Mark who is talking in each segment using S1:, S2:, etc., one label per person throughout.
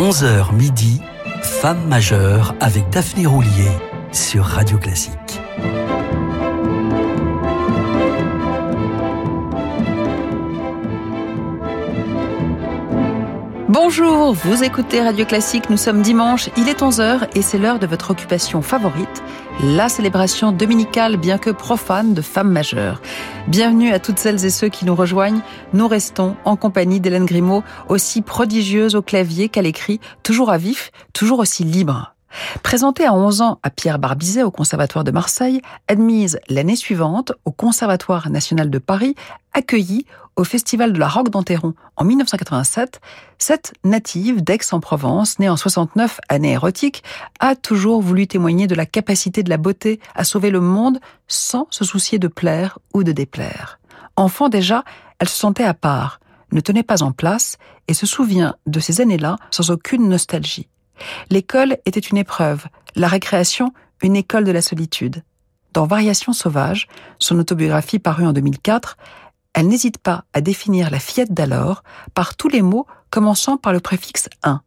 S1: 11h midi, Femme majeure avec Daphné Roulier sur Radio Classique.
S2: Bonjour, vous écoutez Radio Classique, nous sommes dimanche, il est 11h et c'est l'heure de votre occupation favorite, la célébration dominicale bien que profane de femmes majeures. Bienvenue à toutes celles et ceux qui nous rejoignent, nous restons en compagnie d'Hélène Grimaud, aussi prodigieuse au clavier qu'à l'écrit, toujours à vif, toujours aussi libre. Présentée à 11 ans à Pierre Barbizet au Conservatoire de Marseille, admise l'année suivante au Conservatoire national de Paris, accueillie au Festival de la Roque d'Enterron en 1987, cette native d'Aix-en-Provence, née en 69, année érotique, a toujours voulu témoigner de la capacité de la beauté à sauver le monde sans se soucier de plaire ou de déplaire. Enfant déjà, elle se sentait à part, ne tenait pas en place et se souvient de ces années-là sans aucune nostalgie. L'école était une épreuve, la récréation une école de la solitude. Dans Variations sauvages, son autobiographie parue en 2004, elle n'hésite pas à définir la fillette d'alors par tous les mots commençant par le préfixe un.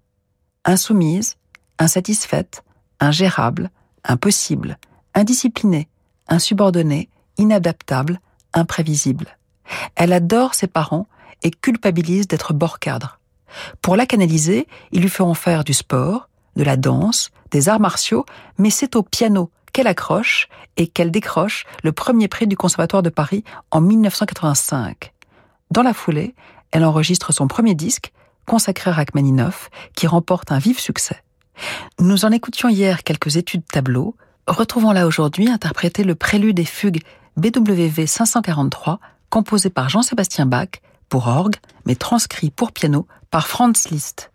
S2: Insoumise, insatisfaite, ingérable, impossible, indisciplinée, insubordonnée, inadaptable, imprévisible. Elle adore ses parents et culpabilise d'être bord cadre. Pour la canaliser, ils lui feront faire du sport, de la danse, des arts martiaux, mais c'est au piano qu'elle accroche et qu'elle décroche le premier prix du Conservatoire de Paris en 1985. Dans la foulée, elle enregistre son premier disque, consacré à Rachmaninoff, qui remporte un vif succès. Nous en écoutions hier quelques études tableaux, retrouvons-la aujourd'hui interpréter le prélude et fugue BWV 543, composé par Jean-Sébastien Bach, pour orgue, mais transcrit pour piano par Franz Liszt.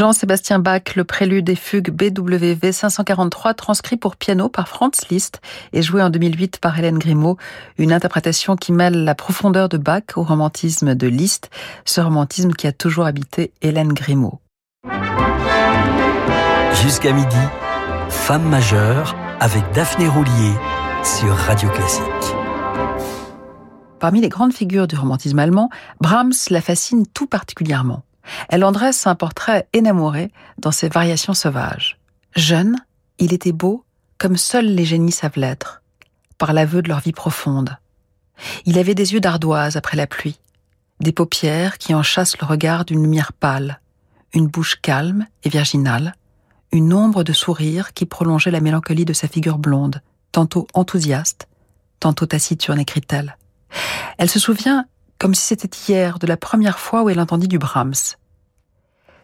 S2: Jean-Sébastien Bach, le prélude des fugues BWV 543, transcrit pour piano par Franz Liszt et joué en 2008 par Hélène Grimaud, une interprétation qui mêle la profondeur de Bach au romantisme de Liszt, ce romantisme qui a toujours habité Hélène Grimaud.
S1: Jusqu'à midi, Femme majeure avec Daphné Roulier sur Radio Classique.
S2: Parmi les grandes figures du romantisme allemand, Brahms la fascine tout particulièrement. Elle en dresse un portrait énamouré dans ses variations sauvages. Jeune, il était beau comme seuls les génies savent l'être, par l'aveu de leur vie profonde. Il avait des yeux d'ardoise après la pluie, des paupières qui en chassent le regard d'une lumière pâle, une bouche calme et virginale, une ombre de sourire qui prolongeait la mélancolie de sa figure blonde, tantôt enthousiaste, tantôt taciturne, écrit-elle. Elle se souvient, comme si c'était hier, de la première fois où elle entendit du Brahms.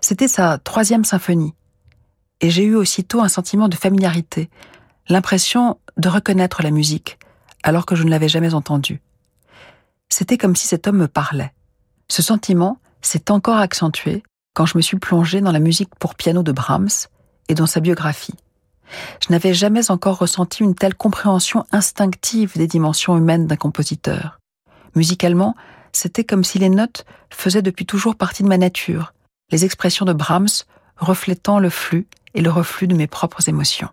S2: C'était sa troisième symphonie, et j'ai eu aussitôt un sentiment de familiarité, l'impression de reconnaître la musique, alors que je ne l'avais jamais entendue. C'était comme si cet homme me parlait. Ce sentiment s'est encore accentué quand je me suis plongée dans la musique pour piano de Brahms et dans sa biographie. Je n'avais jamais encore ressenti une telle compréhension instinctive des dimensions humaines d'un compositeur. Musicalement, c'était comme si les notes faisaient depuis toujours partie de ma nature, les expressions de Brahms reflétant le flux et le reflux de mes propres émotions.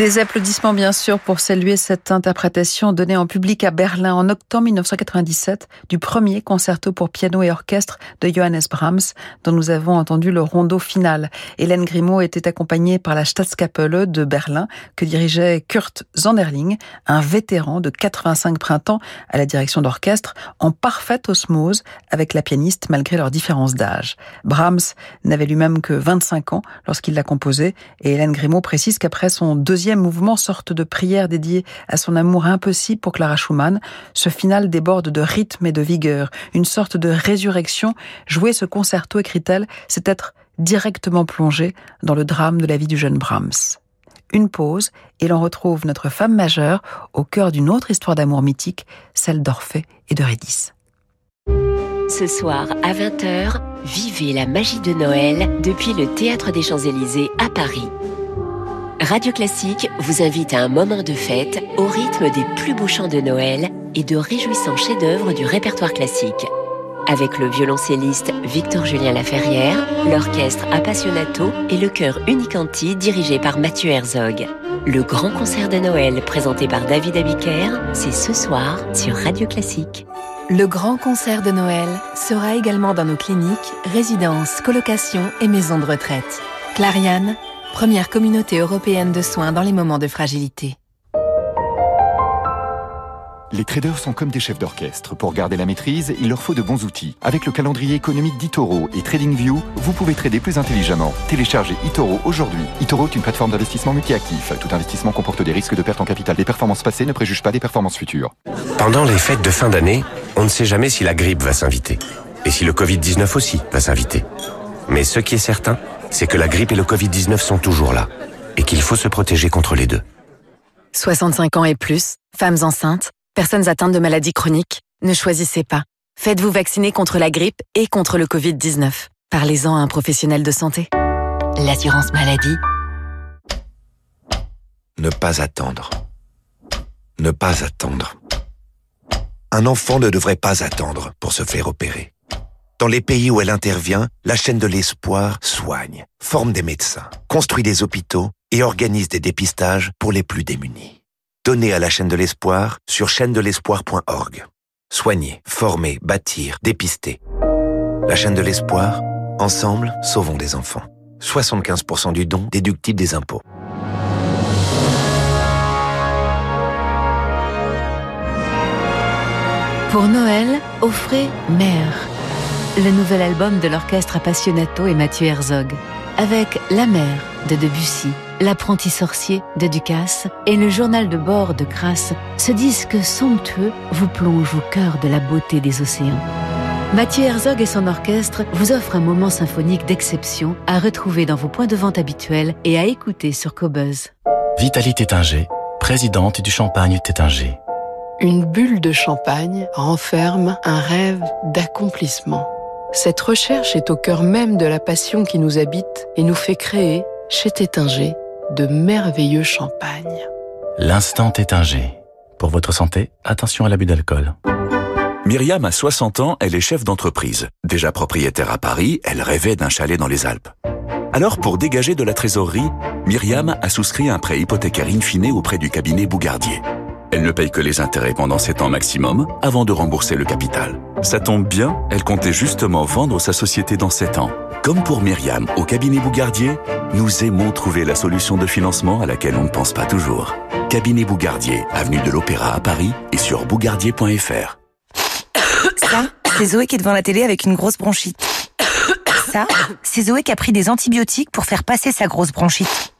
S2: Des applaudissements bien sûr pour saluer cette interprétation donnée en public à Berlin en octobre 1997 du premier concerto pour piano et orchestre de Johannes Brahms dont nous avons entendu le rondo final. Hélène Grimaud était accompagnée par la Staatskapelle de Berlin que dirigeait Kurt Zonderling, un vétéran de 85 printemps à la direction d'orchestre en parfaite osmose avec la pianiste malgré leurs différences d'âge. Brahms n'avait lui-même que 25 ans lorsqu'il l'a composé et Hélène Grimaud précise qu'après son deuxième mouvement, sorte de prière dédiée à son amour impossible pour Clara Schumann, ce final déborde de rythme et de vigueur, une sorte de résurrection. Jouer ce concerto, écrit-elle, c'est être directement plongé dans le drame de la vie du jeune Brahms. Une pause, et l'on retrouve notre femme majeure au cœur d'une autre histoire d'amour mythique, celle d'Orphée et de Rédis.
S3: Ce soir à 20h, vivez la magie de Noël depuis le Théâtre des Champs-Élysées à Paris. Radio Classique vous invite à un moment de fête au rythme des plus beaux chants de Noël et de réjouissants chefs-d'œuvre du répertoire classique. Avec le violoncelliste Victor-Julien Laferrière, l'orchestre Appassionato et le chœur Unicanti dirigé par Mathieu Herzog. Le grand concert de Noël présenté par David Abiker, c'est ce soir sur Radio Classique.
S4: Le grand concert de Noël sera également dans nos cliniques, résidences, colocations et maisons de retraite. Clariane, première communauté européenne de soins dans les moments de fragilité.
S5: Les traders sont comme des chefs d'orchestre. Pour garder la maîtrise, il leur faut de bons outils. Avec le calendrier économique d'Itoro et TradingView, vous pouvez trader plus intelligemment. Téléchargez Itoro aujourd'hui. Itoro est une plateforme d'investissement multi-actif. Tout investissement comporte des risques de perte en capital. Les performances passées ne préjugent pas des performances futures.
S6: Pendant les fêtes de fin d'année, on ne sait jamais si la grippe va s'inviter. Et si le Covid-19 aussi va s'inviter. Mais ce qui est certain, c'est que la grippe et le Covid-19 sont toujours là. Et qu'il faut se protéger contre les deux.
S4: 65 ans et plus, femmes enceintes, personnes atteintes de maladies chroniques, ne choisissez pas. Faites-vous vacciner contre la grippe et contre le Covid-19. Parlez-en à un professionnel de santé. L'assurance maladie.
S7: Ne pas attendre. Ne pas attendre. Un enfant ne devrait pas attendre pour se faire opérer. Dans les pays où elle intervient, la chaîne de l'espoir soigne, forme des médecins, construit des hôpitaux et organise des dépistages pour les plus démunis. Donnez à la chaîne de l'espoir sur chaîne de l'espoir.org. Soigner, former, bâtir, dépister. La chaîne de l'espoir, ensemble, sauvons des enfants. 75% du don déductible des impôts.
S4: Pour Noël, offrez Mère, le nouvel album de l'orchestre Appassionato et Mathieu Herzog, avec La Mère de Debussy, L'apprenti sorcier de Ducasse et le journal de bord de Crasse, ce disque somptueux vous plonge au cœur de la beauté des océans. Mathieu Herzog et son orchestre vous offrent un moment symphonique d'exception à retrouver dans vos points de vente habituels et à écouter sur Cobuzz.
S8: Vitalie Tétinger, présidente du Champagne Tétinger.
S9: Une bulle de champagne renferme un rêve d'accomplissement. Cette recherche est au cœur même de la passion qui nous habite et nous fait créer, chez Tétinger, de merveilleux champagnes.
S8: L'instant Tétinger. Pour votre santé, attention à l'abus d'alcool.
S10: Myriam a 60 ans, elle est chef d'entreprise. Déjà propriétaire à Paris, elle rêvait d'un chalet dans les Alpes. Alors, pour dégager de la trésorerie, Myriam a souscrit un prêt hypothécaire in fine auprès du cabinet Bougardier. Elle ne paye que les intérêts pendant 7 ans maximum avant de rembourser le capital. Ça tombe bien, elle comptait justement vendre sa société dans 7 ans. Comme pour Myriam au cabinet Bougardier, nous aimons trouver la solution de financement à laquelle on ne pense pas toujours. Cabinet Bougardier, avenue de l'Opéra à Paris et sur bougardier.fr.
S11: Ça, c'est Zoé qui est devant la télé avec une grosse bronchite. Ça, c'est Zoé qui a pris des antibiotiques pour faire passer sa grosse bronchite.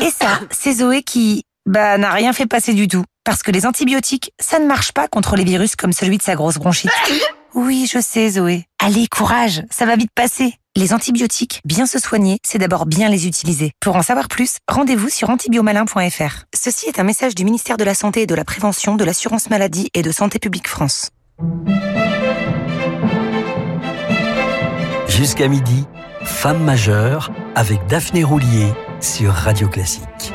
S11: Et ça, c'est Zoé qui, bah, n'a rien fait passer du tout. Parce que les antibiotiques, ça ne marche pas contre les virus comme celui de sa grosse bronchite. Oui, je sais, Zoé. Allez, courage, ça va vite passer. Les antibiotiques, bien se soigner, c'est d'abord bien les utiliser. Pour en savoir plus, rendez-vous sur antibiomalin.fr. Ceci est un message du ministère de la Santé et de la Prévention, de l'Assurance Maladie et de Santé Publique France.
S1: Jusqu'à midi, Femme majeure avec Daphné Roulier sur Radio Classique.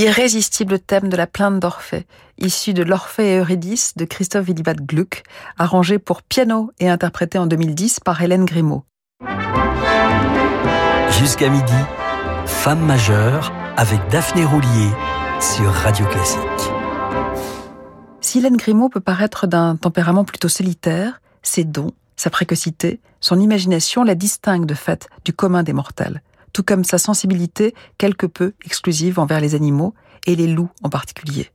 S2: L'irrésistible thème de la plainte d'Orphée, issu de l'Orphée et Eurydice de Christophe Willibald Gluck, arrangé pour piano et interprété en 2010 par Hélène Grimaud.
S1: Jusqu'à midi, Femme majeure avec Daphné Roulier sur Radio Classique.
S2: Si Hélène Grimaud peut paraître d'un tempérament plutôt solitaire, ses dons, sa précocité, son imagination la distinguent de fait du commun des mortels tout comme sa sensibilité quelque peu exclusive envers les animaux, et les loups en particulier.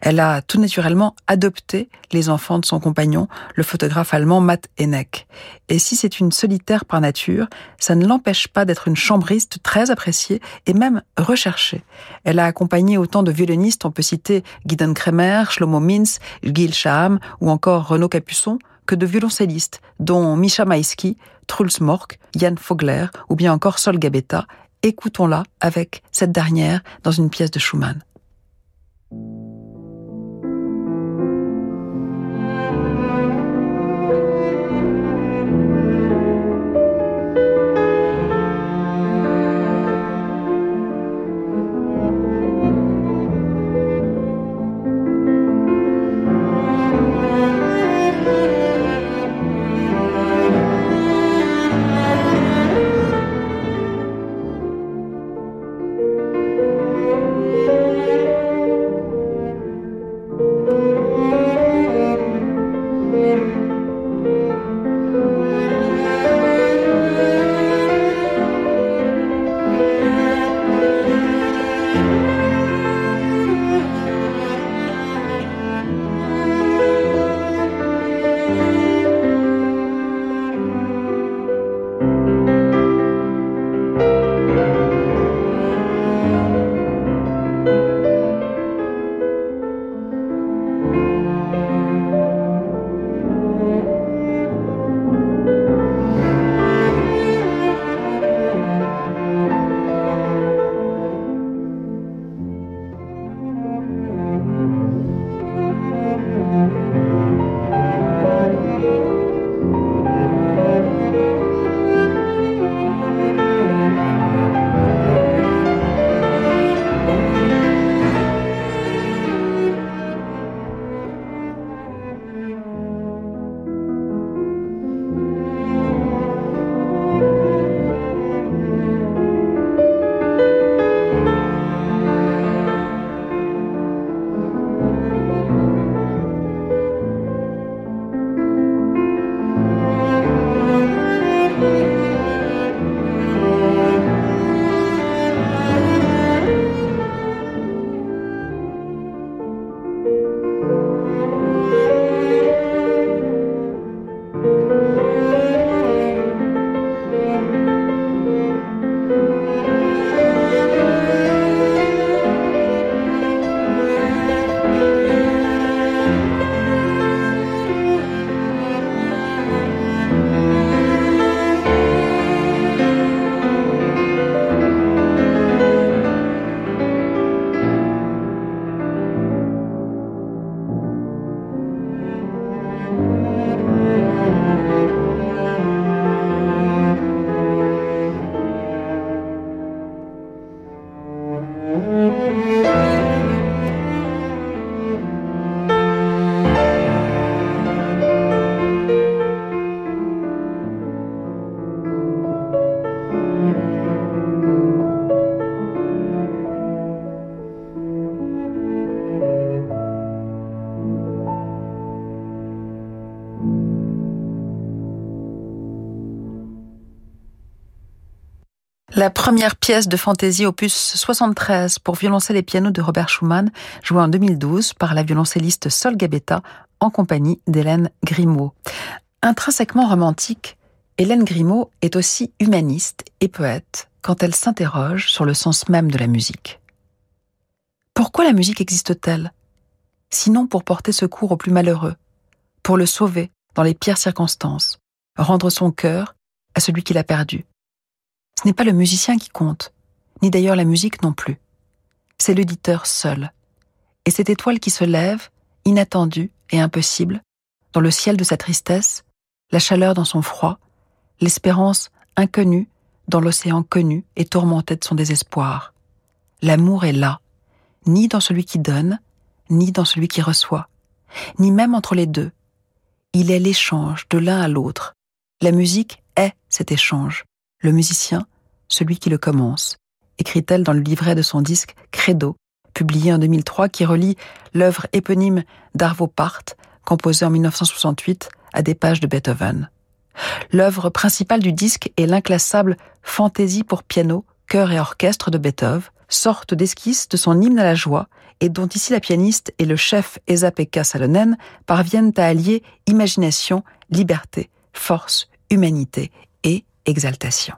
S2: Elle a tout naturellement adopté les enfants de son compagnon, le photographe allemand Matt Henneck. Et si c'est une solitaire par nature, ça ne l'empêche pas d'être une chambriste très appréciée et même recherchée. Elle a accompagné autant de violonistes, on peut citer Gideon Kremer, Shlomo Mintz, Gil Shaham ou encore Renaud Capuçon, que de violoncellistes, dont Misha Maïski, Truls Mork, Jan Fogler ou bien encore Sol Gabetta. Écoutons-la avec cette dernière dans une pièce de Schumann. La première pièce de fantaisie opus 73 pour violoncelle et piano de Robert Schumann, jouée en 2012 par la violoncelliste Sol Gabetta en compagnie d'Hélène Grimaud. Intrinsèquement romantique, Hélène Grimaud est aussi humaniste et poète quand elle s'interroge sur le sens même de la musique. Pourquoi la musique existe-t-elle? Sinon pour porter secours aux plus malheureux, pour le sauver dans les pires circonstances, rendre son cœur à celui qui l'a perdu. Ce n'est pas le musicien qui compte, ni d'ailleurs la musique non plus. C'est l'auditeur seul. Et cette étoile qui se lève, inattendue et impossible, dans le ciel de sa tristesse, la chaleur dans son froid, l'espérance inconnue dans l'océan connu et tourmenté de son désespoir. L'amour est là, ni dans celui qui donne, ni dans celui qui reçoit, ni même entre les deux. Il est l'échange de l'un à l'autre. La musique est cet échange. Le musicien, celui qui le commence, écrit-elle dans le livret de son disque Credo, publié en 2003, qui relie l'œuvre éponyme d'Arvo Part, composée en 1968, à des pages de Beethoven. L'œuvre principale du disque est l'inclassable Fantaisie pour piano, chœur et orchestre de Beethoven, sorte d'esquisse de son hymne à la joie et dont ici la pianiste et le chef Esa-Pekka Salonen parviennent à allier imagination, liberté, force, humanité et exaltation.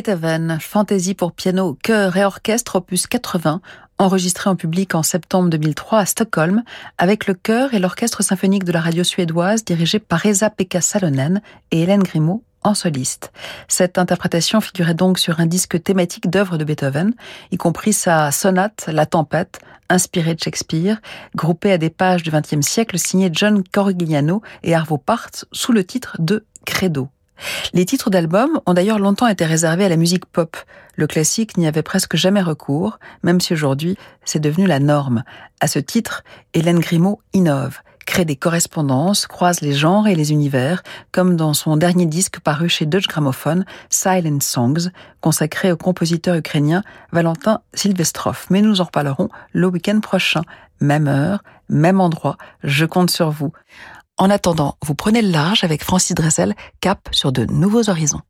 S2: Beethoven, Fantaisie pour piano, chœur et orchestre opus 80, enregistré en public en septembre 2003 à Stockholm, avec le chœur et l'orchestre symphonique de la radio suédoise dirigé par Esa-Pekka Salonen et Hélène Grimaud en soliste. Cette interprétation figurait donc sur un disque thématique d'œuvres de Beethoven, y compris sa sonate La Tempête, inspirée de Shakespeare, groupée à des pages du XXe siècle, signée John Corigliano et Arvo Part sous le titre de Credo. Les titres d'albums ont d'ailleurs longtemps été réservés à la musique pop. Le classique n'y avait presque jamais recours, même si aujourd'hui c'est devenu la norme. À ce titre, Hélène Grimaud innove, crée des correspondances, croise les genres et les univers, comme dans son dernier disque paru chez Deutsche Grammophon, Silent Songs, consacré au compositeur ukrainien Valentin Silvestrov. Mais nous en reparlerons le week-end prochain. Même heure, même endroit, je compte sur vous. En attendant, vous prenez le large avec Francis Dressel, cap sur de nouveaux horizons.